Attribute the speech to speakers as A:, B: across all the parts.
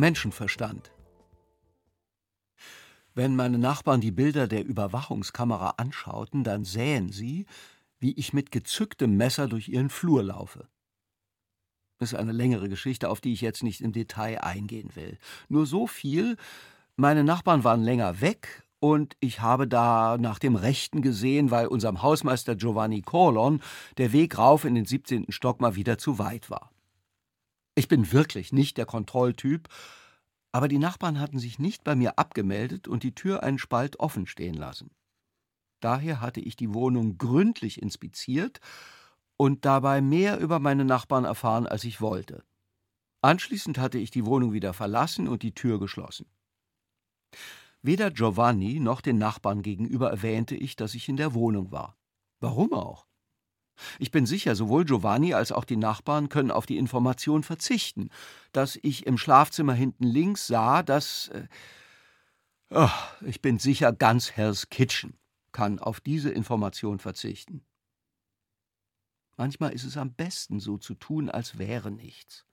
A: Menschenverstand. Wenn meine Nachbarn die Bilder der Überwachungskamera anschauten, dann sähen sie, wie ich mit gezücktem Messer durch ihren Flur laufe. Das ist eine längere Geschichte, auf die ich jetzt nicht im Detail eingehen will. Nur so viel, meine Nachbarn waren länger weg und ich habe da nach dem Rechten gesehen, weil unserem Hausmeister Giovanni Corlon der Weg rauf in den 17. Stock mal wieder zu weit war. Ich bin wirklich nicht der Kontrolltyp, aber die Nachbarn hatten sich nicht bei mir abgemeldet und die Tür einen Spalt offen stehen lassen. Daher hatte ich die Wohnung gründlich inspiziert und dabei mehr über meine Nachbarn erfahren, als ich wollte. Anschließend hatte ich die Wohnung wieder verlassen und die Tür geschlossen. Weder Giovanni noch den Nachbarn gegenüber erwähnte ich, dass ich in der Wohnung war. Warum auch? Ich bin sicher, sowohl Giovanni als auch die Nachbarn können auf die Information verzichten, dass ich im Schlafzimmer hinten links sah, dass. Äh, oh, ich bin sicher, ganz Hell's Kitchen kann auf diese Information verzichten. Manchmal ist es am besten, so zu tun, als wäre nichts.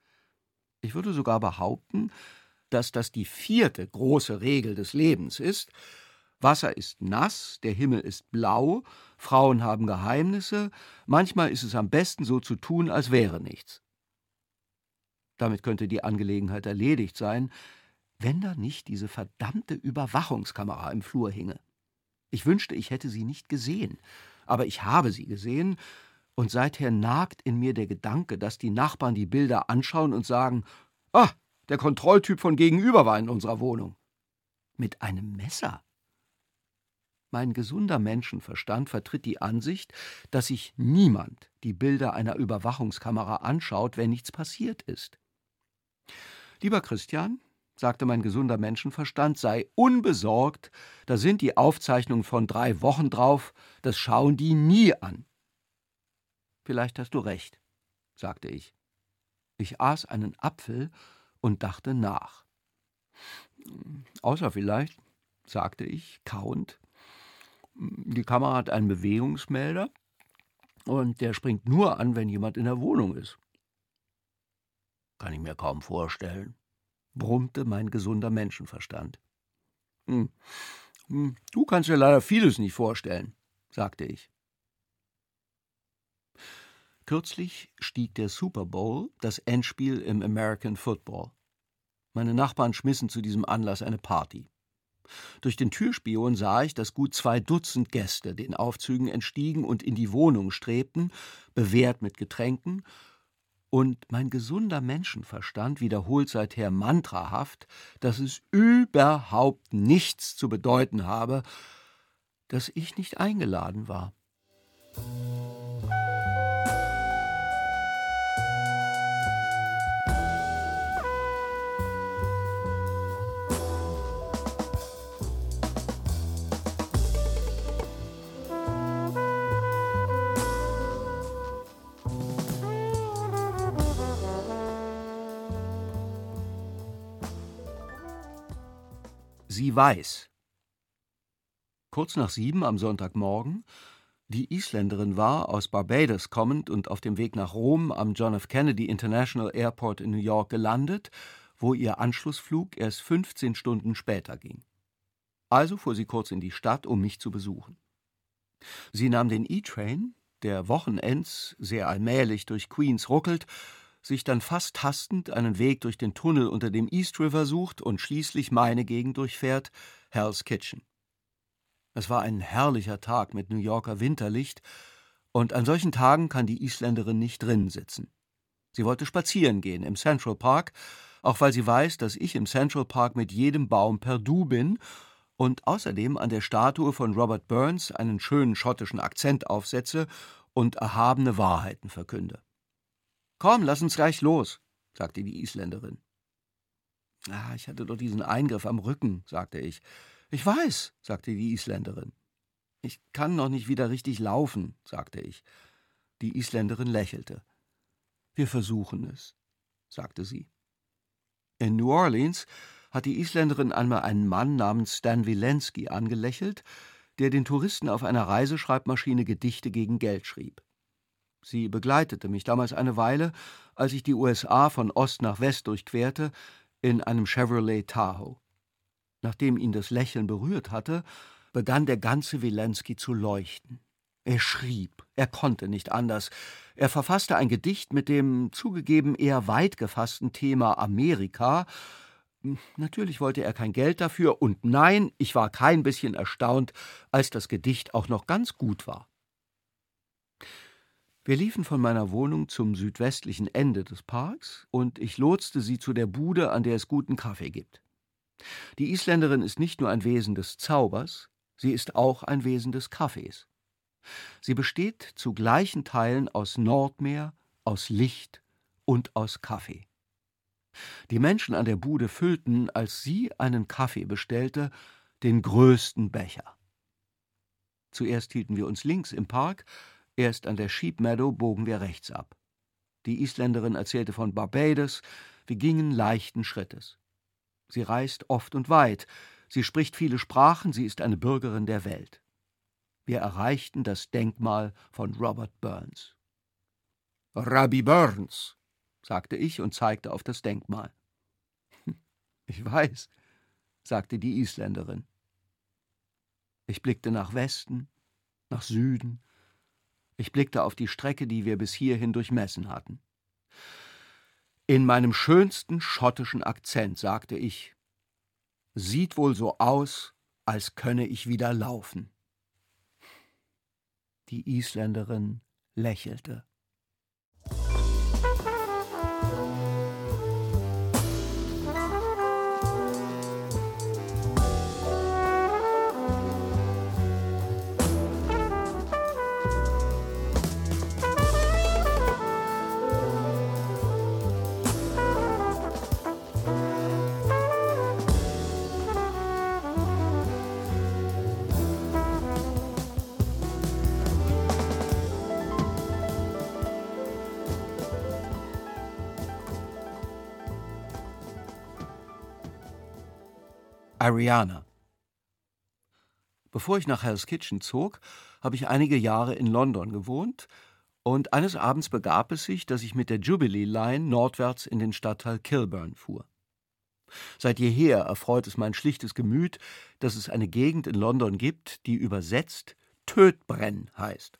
A: Ich würde sogar behaupten, dass das die vierte große Regel des Lebens ist. Wasser ist nass, der Himmel ist blau, Frauen haben Geheimnisse, manchmal ist es am besten so zu tun, als wäre nichts. Damit könnte die Angelegenheit erledigt sein, wenn da nicht diese verdammte Überwachungskamera im Flur hinge. Ich wünschte, ich hätte sie nicht gesehen, aber ich habe sie gesehen, und seither nagt in mir der Gedanke, dass die Nachbarn die Bilder anschauen und sagen: Ah, der Kontrolltyp von gegenüber war in unserer Wohnung. Mit einem Messer. Mein gesunder Menschenverstand vertritt die Ansicht, dass sich niemand die Bilder einer Überwachungskamera anschaut, wenn nichts passiert ist. Lieber Christian, sagte mein gesunder Menschenverstand, sei unbesorgt, da sind die Aufzeichnungen von drei Wochen drauf, das schauen die nie an. Vielleicht hast du recht, sagte ich. Ich aß einen Apfel und dachte nach. Außer vielleicht, sagte ich, kauend, die Kamera hat einen Bewegungsmelder und der springt nur an, wenn jemand in der Wohnung ist. Kann ich mir kaum vorstellen, brummte mein gesunder Menschenverstand. Hm. hm du kannst dir leider vieles nicht vorstellen, sagte ich. Kürzlich stieg der Super Bowl, das Endspiel im American Football. Meine Nachbarn schmissen zu diesem Anlass eine Party. Durch den Türspion sah ich, dass gut zwei Dutzend Gäste den Aufzügen entstiegen und in die Wohnung strebten, bewehrt mit Getränken, und mein gesunder Menschenverstand wiederholt seither mantrahaft, dass es überhaupt nichts zu bedeuten habe, dass ich nicht eingeladen war. Weiß. Kurz nach sieben am Sonntagmorgen, die Isländerin war aus Barbados kommend und auf dem Weg nach Rom am John F. Kennedy International Airport in New York gelandet, wo ihr Anschlussflug erst 15 Stunden später ging. Also fuhr sie kurz in die Stadt, um mich zu besuchen. Sie nahm den E-Train, der Wochenends sehr allmählich durch Queens ruckelt, sich dann fast tastend einen Weg durch den Tunnel unter dem East River sucht und schließlich meine Gegend durchfährt, Hell's Kitchen. Es war ein herrlicher Tag mit New Yorker Winterlicht, und an solchen Tagen kann die Isländerin nicht drinnen sitzen. Sie wollte spazieren gehen im Central Park, auch weil sie weiß, dass ich im Central Park mit jedem Baum per Du bin und außerdem an der Statue von Robert Burns einen schönen schottischen Akzent aufsetze und erhabene Wahrheiten verkünde. Komm, lass uns gleich los, sagte die Isländerin. Ah, ich hatte doch diesen Eingriff am Rücken, sagte ich. Ich weiß, sagte die Isländerin. Ich kann noch nicht wieder richtig laufen, sagte ich. Die Isländerin lächelte. Wir versuchen es, sagte sie. In New Orleans hat die Isländerin einmal einen Mann namens Stan Wilensky angelächelt, der den Touristen auf einer Reiseschreibmaschine Gedichte gegen Geld schrieb. Sie begleitete mich damals eine Weile, als ich die USA von Ost nach West durchquerte, in einem Chevrolet Tahoe. Nachdem ihn das Lächeln berührt hatte, begann der ganze Wilensky zu leuchten. Er schrieb, er konnte nicht anders. Er verfasste ein Gedicht mit dem zugegeben eher weit gefassten Thema Amerika. Natürlich wollte er kein Geld dafür, und nein, ich war kein bisschen erstaunt, als das Gedicht auch noch ganz gut war. Wir liefen von meiner Wohnung zum südwestlichen Ende des Parks, und ich lotste sie zu der Bude, an der es guten Kaffee gibt. Die Isländerin ist nicht nur ein Wesen des Zaubers, sie ist auch ein Wesen des Kaffees. Sie besteht zu gleichen Teilen aus Nordmeer, aus Licht und aus Kaffee. Die Menschen an der Bude füllten, als sie einen Kaffee bestellte, den größten Becher. Zuerst hielten wir uns links im Park, erst an der Sheep Meadow bogen wir rechts ab. Die Isländerin erzählte von Barbados, wir gingen leichten Schrittes. Sie reist oft und weit, sie spricht viele Sprachen, sie ist eine Bürgerin der Welt. Wir erreichten das Denkmal von Robert Burns. Rabbi Burns, sagte ich und zeigte auf das Denkmal. Ich weiß, sagte die Isländerin. Ich blickte nach Westen, nach Süden. Ich blickte auf die Strecke, die wir bis hierhin durchmessen hatten. In meinem schönsten schottischen Akzent sagte ich Sieht wohl so aus, als könne ich wieder laufen. Die Isländerin lächelte. Ariana. Bevor ich nach Hell's Kitchen zog, habe ich einige Jahre in London gewohnt, und eines Abends begab es sich, dass ich mit der Jubilee Line nordwärts in den Stadtteil Kilburn fuhr. Seit jeher erfreut es mein schlichtes Gemüt, dass es eine Gegend in London gibt, die übersetzt Tödbrenn heißt.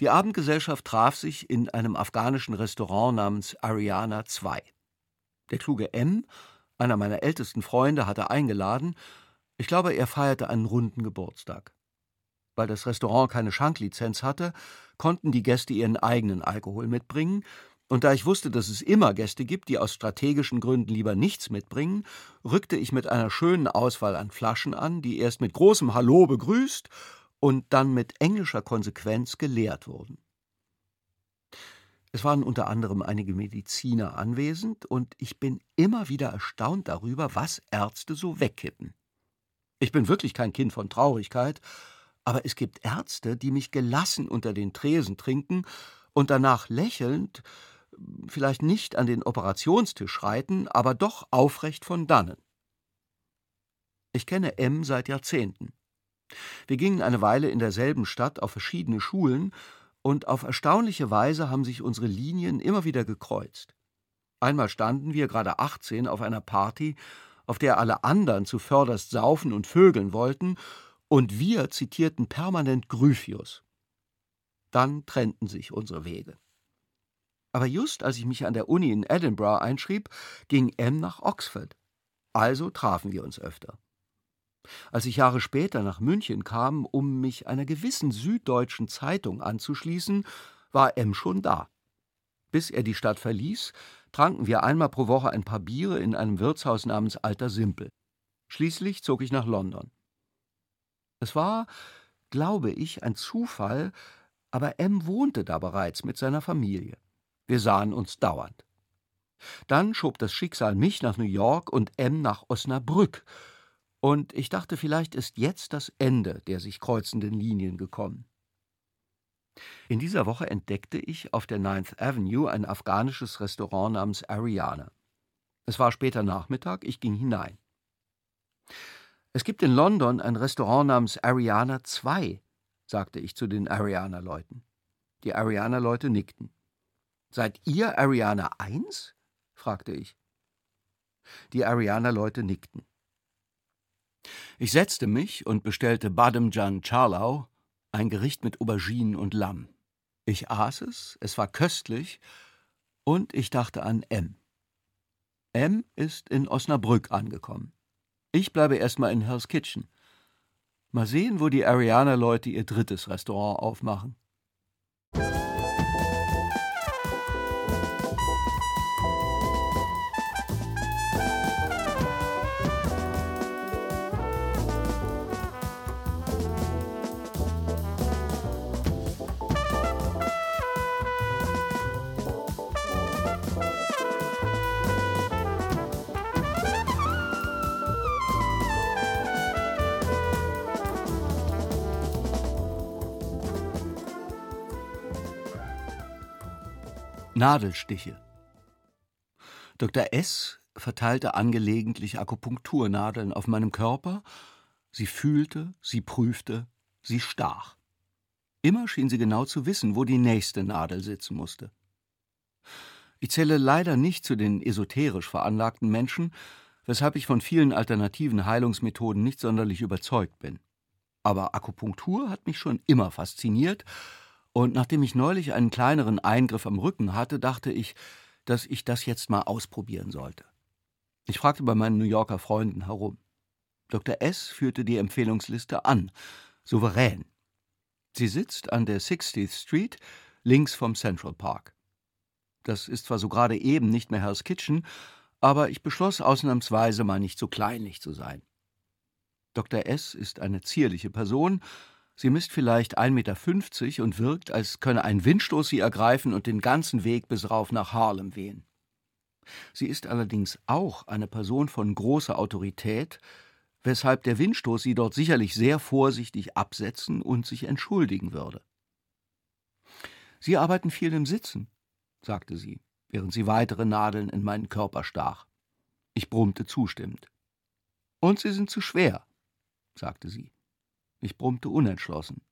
A: Die Abendgesellschaft traf sich in einem afghanischen Restaurant namens Ariana II. Der kluge M einer meiner ältesten Freunde hatte eingeladen. Ich glaube, er feierte einen runden Geburtstag. Weil das Restaurant keine Schanklizenz hatte, konnten die Gäste ihren eigenen Alkohol mitbringen, und da ich wusste, dass es immer Gäste gibt, die aus strategischen Gründen lieber nichts mitbringen, rückte ich mit einer schönen Auswahl an Flaschen an, die erst mit großem Hallo begrüßt und dann mit englischer Konsequenz geleert wurden. Es waren unter anderem einige Mediziner anwesend, und ich bin immer wieder erstaunt darüber, was Ärzte so wegkippen. Ich bin wirklich kein Kind von Traurigkeit, aber es gibt Ärzte, die mich gelassen unter den Tresen trinken und danach lächelnd, vielleicht nicht an den Operationstisch schreiten, aber doch aufrecht von dannen. Ich kenne M seit Jahrzehnten. Wir gingen eine Weile in derselben Stadt auf verschiedene Schulen und auf erstaunliche Weise haben sich unsere Linien immer wieder gekreuzt. Einmal standen wir, gerade 18, auf einer Party, auf der alle anderen zuvörderst saufen und vögeln wollten, und wir zitierten permanent Gryphius. Dann trennten sich unsere Wege. Aber just als ich mich an der Uni in Edinburgh einschrieb, ging M nach Oxford. Also trafen wir uns öfter. Als ich Jahre später nach München kam, um mich einer gewissen süddeutschen Zeitung anzuschließen, war M schon da. Bis er die Stadt verließ, tranken wir einmal pro Woche ein paar Biere in einem Wirtshaus namens Alter Simpel. Schließlich zog ich nach London. Es war, glaube ich, ein Zufall, aber M wohnte da bereits mit seiner Familie. Wir sahen uns dauernd. Dann schob das Schicksal mich nach New York und M nach Osnabrück, und ich dachte, vielleicht ist jetzt das Ende der sich kreuzenden Linien gekommen. In dieser Woche entdeckte ich auf der Ninth Avenue ein afghanisches Restaurant namens Ariana. Es war später Nachmittag, ich ging hinein. Es gibt in London ein Restaurant namens Ariana 2, sagte ich zu den Ariana-Leuten. Die Ariana-Leute nickten. Seid ihr Ariana 1? fragte ich. Die Arianer-Leute nickten. Ich setzte mich und bestellte Bademjan Charlau, ein Gericht mit Auberginen und Lamm. Ich aß es, es war köstlich, und ich dachte an M. M ist in Osnabrück angekommen. Ich bleibe erstmal in Hell's Kitchen. Mal sehen, wo die Arianer-Leute ihr drittes Restaurant aufmachen. Nadelstiche. Dr. S. verteilte angelegentlich Akupunkturnadeln auf meinem Körper. Sie fühlte, sie prüfte, sie stach. Immer schien sie genau zu wissen, wo die nächste Nadel sitzen musste. Ich zähle leider nicht zu den esoterisch veranlagten Menschen, weshalb ich von vielen alternativen Heilungsmethoden nicht sonderlich überzeugt bin. Aber Akupunktur hat mich schon immer fasziniert und nachdem ich neulich einen kleineren Eingriff am Rücken hatte, dachte ich, dass ich das jetzt mal ausprobieren sollte. Ich fragte bei meinen New Yorker Freunden herum. Dr. S. führte die Empfehlungsliste an, souverän. Sie sitzt an der 60th Street, links vom Central Park. Das ist zwar so gerade eben nicht mehr Hell's Kitchen, aber ich beschloss ausnahmsweise mal nicht so kleinlich zu sein. Dr. S. ist eine zierliche Person Sie misst vielleicht 1,50 Meter und wirkt, als könne ein Windstoß sie ergreifen und den ganzen Weg bis rauf nach Harlem wehen. Sie ist allerdings auch eine Person von großer Autorität, weshalb der Windstoß sie dort sicherlich sehr vorsichtig absetzen und sich entschuldigen würde. Sie arbeiten viel im Sitzen, sagte sie, während sie weitere Nadeln in meinen Körper stach. Ich brummte zustimmend. Und sie sind zu schwer, sagte sie. Ich brummte unentschlossen.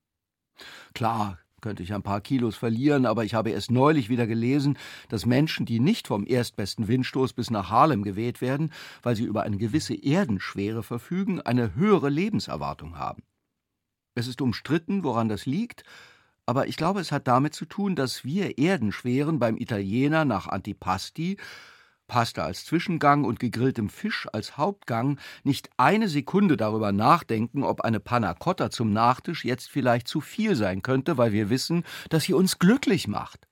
A: Klar, könnte ich ein paar Kilos verlieren, aber ich habe erst neulich wieder gelesen, dass Menschen, die nicht vom erstbesten Windstoß bis nach Harlem geweht werden, weil sie über eine gewisse Erdenschwere verfügen, eine höhere Lebenserwartung haben. Es ist umstritten, woran das liegt, aber ich glaube, es hat damit zu tun, dass wir Erdenschweren beim Italiener nach Antipasti Pasta als Zwischengang und gegrilltem Fisch als Hauptgang nicht eine Sekunde darüber nachdenken, ob eine Panna Cotta zum Nachtisch jetzt vielleicht zu viel sein könnte, weil wir wissen, dass sie uns glücklich macht.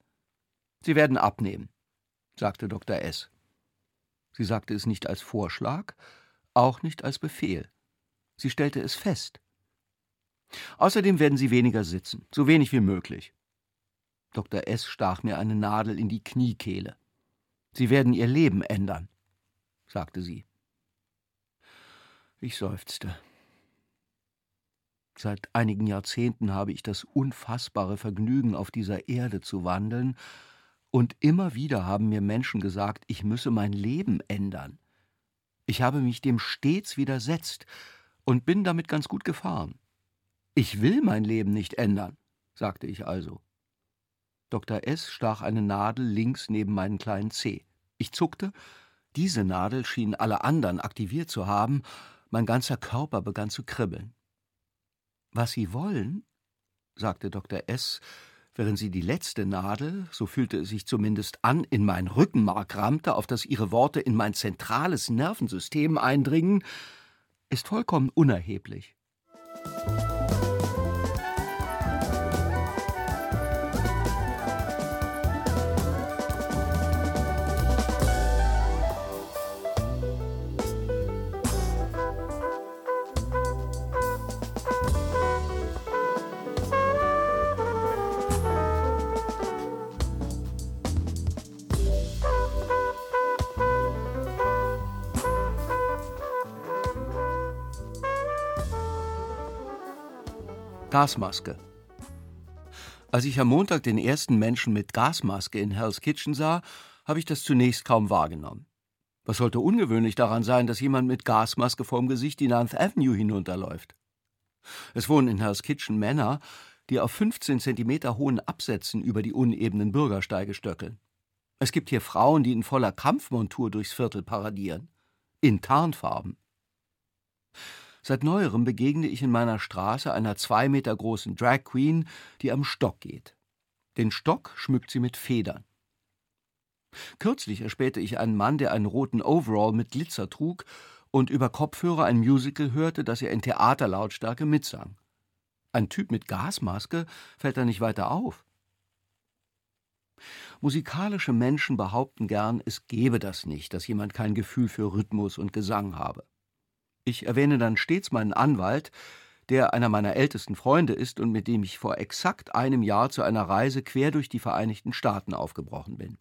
A: Sie werden abnehmen, sagte Dr. S. Sie sagte es nicht als Vorschlag, auch nicht als Befehl. Sie stellte es fest. Außerdem werden sie weniger sitzen, so wenig wie möglich. Dr. S. stach mir eine Nadel in die Kniekehle. Sie werden ihr Leben ändern, sagte sie. Ich seufzte. Seit einigen Jahrzehnten habe ich das unfassbare Vergnügen, auf dieser Erde zu wandeln, und immer wieder haben mir Menschen gesagt, ich müsse mein Leben ändern. Ich habe mich dem stets widersetzt und bin damit ganz gut gefahren. Ich will mein Leben nicht ändern, sagte ich also. Dr. S. stach eine Nadel links neben meinen kleinen Zeh. Ich zuckte. Diese Nadel schien alle anderen aktiviert zu haben. Mein ganzer Körper begann zu kribbeln. Was Sie wollen, sagte Dr. S., während sie die letzte Nadel, so fühlte es sich zumindest an, in mein Rückenmark rammte, auf das ihre Worte in mein zentrales Nervensystem eindringen, ist vollkommen unerheblich. Gasmaske. Als ich am Montag den ersten Menschen mit Gasmaske in Hell's Kitchen sah, habe ich das zunächst kaum wahrgenommen. Was sollte ungewöhnlich daran sein, dass jemand mit Gasmaske vorm Gesicht die Ninth Avenue hinunterläuft? Es wohnen in Hell's Kitchen Männer, die auf 15 Zentimeter hohen Absätzen über die unebenen Bürgersteige stöckeln. Es gibt hier Frauen, die in voller Kampfmontur durchs Viertel paradieren. in Tarnfarben. Seit neuerem begegne ich in meiner Straße einer zwei Meter großen Drag Queen, die am Stock geht. Den Stock schmückt sie mit Federn. Kürzlich erspähte ich einen Mann, der einen roten Overall mit Glitzer trug und über Kopfhörer ein Musical hörte, das er in Theaterlautstärke mitsang. Ein Typ mit Gasmaske fällt da nicht weiter auf. Musikalische Menschen behaupten gern, es gebe das nicht, dass jemand kein Gefühl für Rhythmus und Gesang habe. Ich erwähne dann stets meinen Anwalt, der einer meiner ältesten Freunde ist und mit dem ich vor exakt einem Jahr zu einer Reise quer durch die Vereinigten Staaten aufgebrochen bin.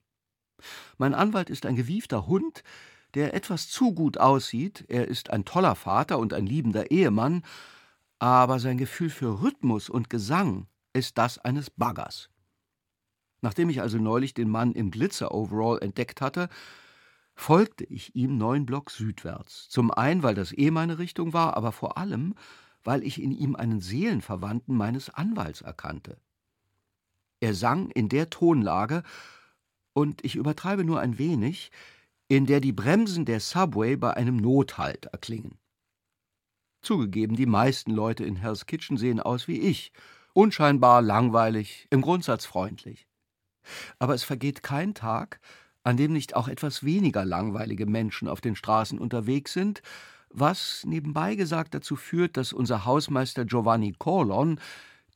A: Mein Anwalt ist ein gewiefter Hund, der etwas zu gut aussieht, er ist ein toller Vater und ein liebender Ehemann, aber sein Gefühl für Rhythmus und Gesang ist das eines Baggers. Nachdem ich also neulich den Mann im Glitzer-Overall entdeckt hatte, folgte ich ihm neun Block südwärts. Zum einen, weil das eh meine Richtung war, aber vor allem, weil ich in ihm einen Seelenverwandten meines Anwalts erkannte. Er sang in der Tonlage, und ich übertreibe nur ein wenig, in der die Bremsen der Subway bei einem Nothalt erklingen. Zugegeben, die meisten Leute in Hell's Kitchen sehen aus wie ich, unscheinbar langweilig, im Grundsatz freundlich. Aber es vergeht kein Tag, an dem nicht auch etwas weniger langweilige Menschen auf den Straßen unterwegs sind, was nebenbei gesagt dazu führt, dass unser Hausmeister Giovanni Corlon,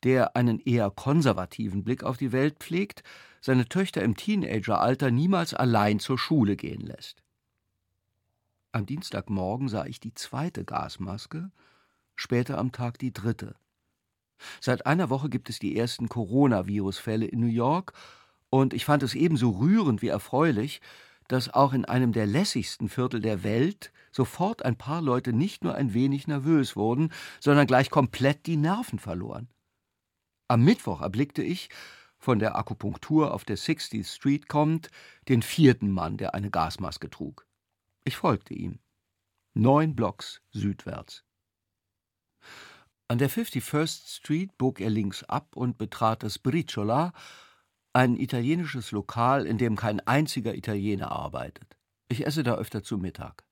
A: der einen eher konservativen Blick auf die Welt pflegt, seine Töchter im Teenageralter niemals allein zur Schule gehen lässt. Am Dienstagmorgen sah ich die zweite Gasmaske, später am Tag die dritte. Seit einer Woche gibt es die ersten Coronavirus-Fälle in New York, und ich fand es ebenso rührend wie erfreulich, dass auch in einem der lässigsten Viertel der Welt sofort ein paar Leute nicht nur ein wenig nervös wurden, sondern gleich komplett die Nerven verloren. Am Mittwoch erblickte ich, von der Akupunktur auf der 60th Street kommt, den vierten Mann, der eine Gasmaske trug. Ich folgte ihm. Neun Blocks südwärts. An der 51st Street bog er links ab und betrat das Briciola, ein italienisches Lokal, in dem kein einziger Italiener arbeitet. Ich esse da öfter zu Mittag.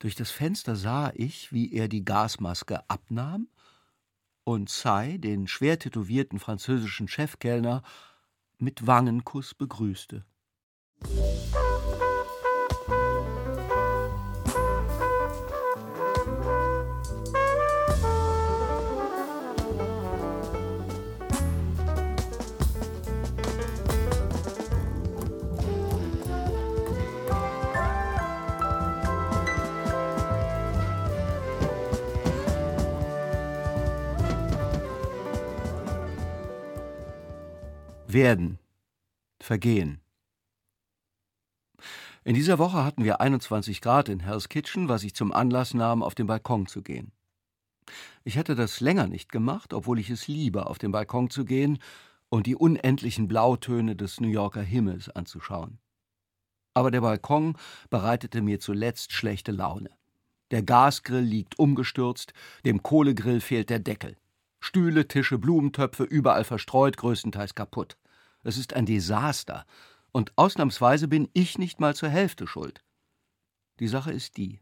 A: Durch das Fenster sah ich, wie er die Gasmaske abnahm und Tsai, den schwer tätowierten französischen Chefkellner, mit Wangenkuss begrüßte. Werden. Vergehen. In dieser Woche hatten wir 21 Grad in Hell's Kitchen, was ich zum Anlass nahm, auf den Balkon zu gehen. Ich hätte das länger nicht gemacht, obwohl ich es liebe, auf den Balkon zu gehen und die unendlichen Blautöne des New Yorker Himmels anzuschauen. Aber der Balkon bereitete mir zuletzt schlechte Laune. Der Gasgrill liegt umgestürzt, dem Kohlegrill fehlt der Deckel. Stühle, Tische, Blumentöpfe überall verstreut, größtenteils kaputt. Es ist ein Desaster. Und ausnahmsweise bin ich nicht mal zur Hälfte schuld. Die Sache ist die.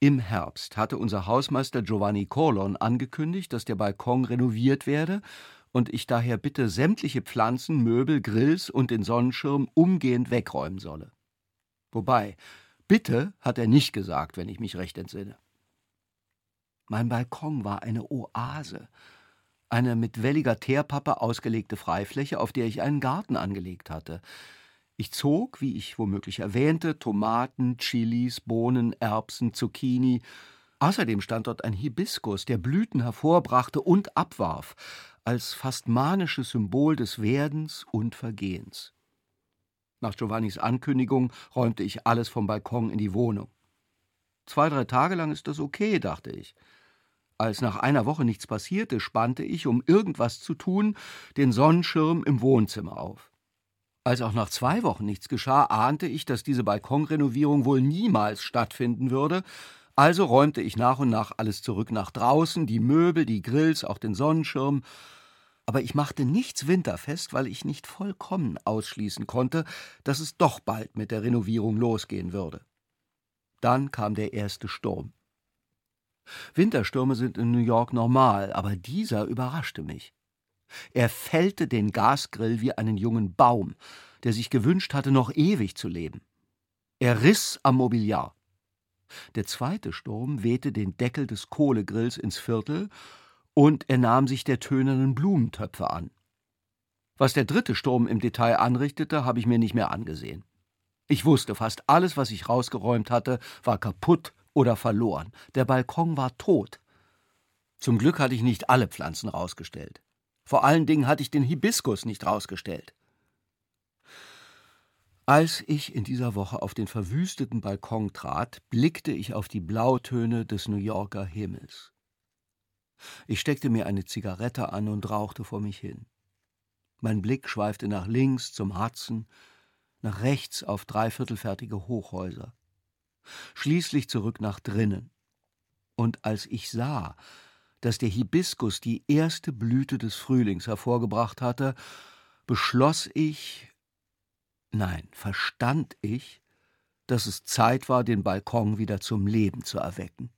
A: Im Herbst hatte unser Hausmeister Giovanni Corlon angekündigt, dass der Balkon renoviert werde und ich daher bitte sämtliche Pflanzen, Möbel, Grills und den Sonnenschirm umgehend wegräumen solle. Wobei, bitte hat er nicht gesagt, wenn ich mich recht entsinne. Mein Balkon war eine Oase, eine mit welliger Teerpappe ausgelegte Freifläche, auf der ich einen Garten angelegt hatte. Ich zog, wie ich womöglich erwähnte, Tomaten, Chilis, Bohnen, Erbsen, Zucchini. Außerdem stand dort ein Hibiskus, der Blüten hervorbrachte und abwarf, als fast manisches Symbol des Werdens und Vergehens. Nach Giovannis Ankündigung räumte ich alles vom Balkon in die Wohnung. Zwei, drei Tage lang ist das okay, dachte ich. Als nach einer Woche nichts passierte, spannte ich, um irgendwas zu tun, den Sonnenschirm im Wohnzimmer auf. Als auch nach zwei Wochen nichts geschah, ahnte ich, dass diese Balkonrenovierung wohl niemals stattfinden würde, also räumte ich nach und nach alles zurück nach draußen, die Möbel, die Grills, auch den Sonnenschirm, aber ich machte nichts winterfest, weil ich nicht vollkommen ausschließen konnte, dass es doch bald mit der Renovierung losgehen würde. Dann kam der erste Sturm. Winterstürme sind in New York normal, aber dieser überraschte mich. Er fällte den Gasgrill wie einen jungen Baum, der sich gewünscht hatte, noch ewig zu leben. Er riss am Mobiliar. Der zweite Sturm wehte den Deckel des Kohlegrills ins Viertel und er nahm sich der tönernen Blumentöpfe an. Was der dritte Sturm im Detail anrichtete, habe ich mir nicht mehr angesehen. Ich wusste, fast alles, was ich rausgeräumt hatte, war kaputt oder verloren. Der Balkon war tot. Zum Glück hatte ich nicht alle Pflanzen rausgestellt. Vor allen Dingen hatte ich den Hibiskus nicht rausgestellt. Als ich in dieser Woche auf den verwüsteten Balkon trat, blickte ich auf die Blautöne des New Yorker Himmels. Ich steckte mir eine Zigarette an und rauchte vor mich hin. Mein Blick schweifte nach links zum Hudson, nach rechts auf dreiviertelfertige Hochhäuser, schließlich zurück nach drinnen. Und als ich sah, dass der Hibiskus die erste Blüte des Frühlings hervorgebracht hatte, beschloss ich, nein, verstand ich, dass es Zeit war, den Balkon wieder zum Leben zu erwecken.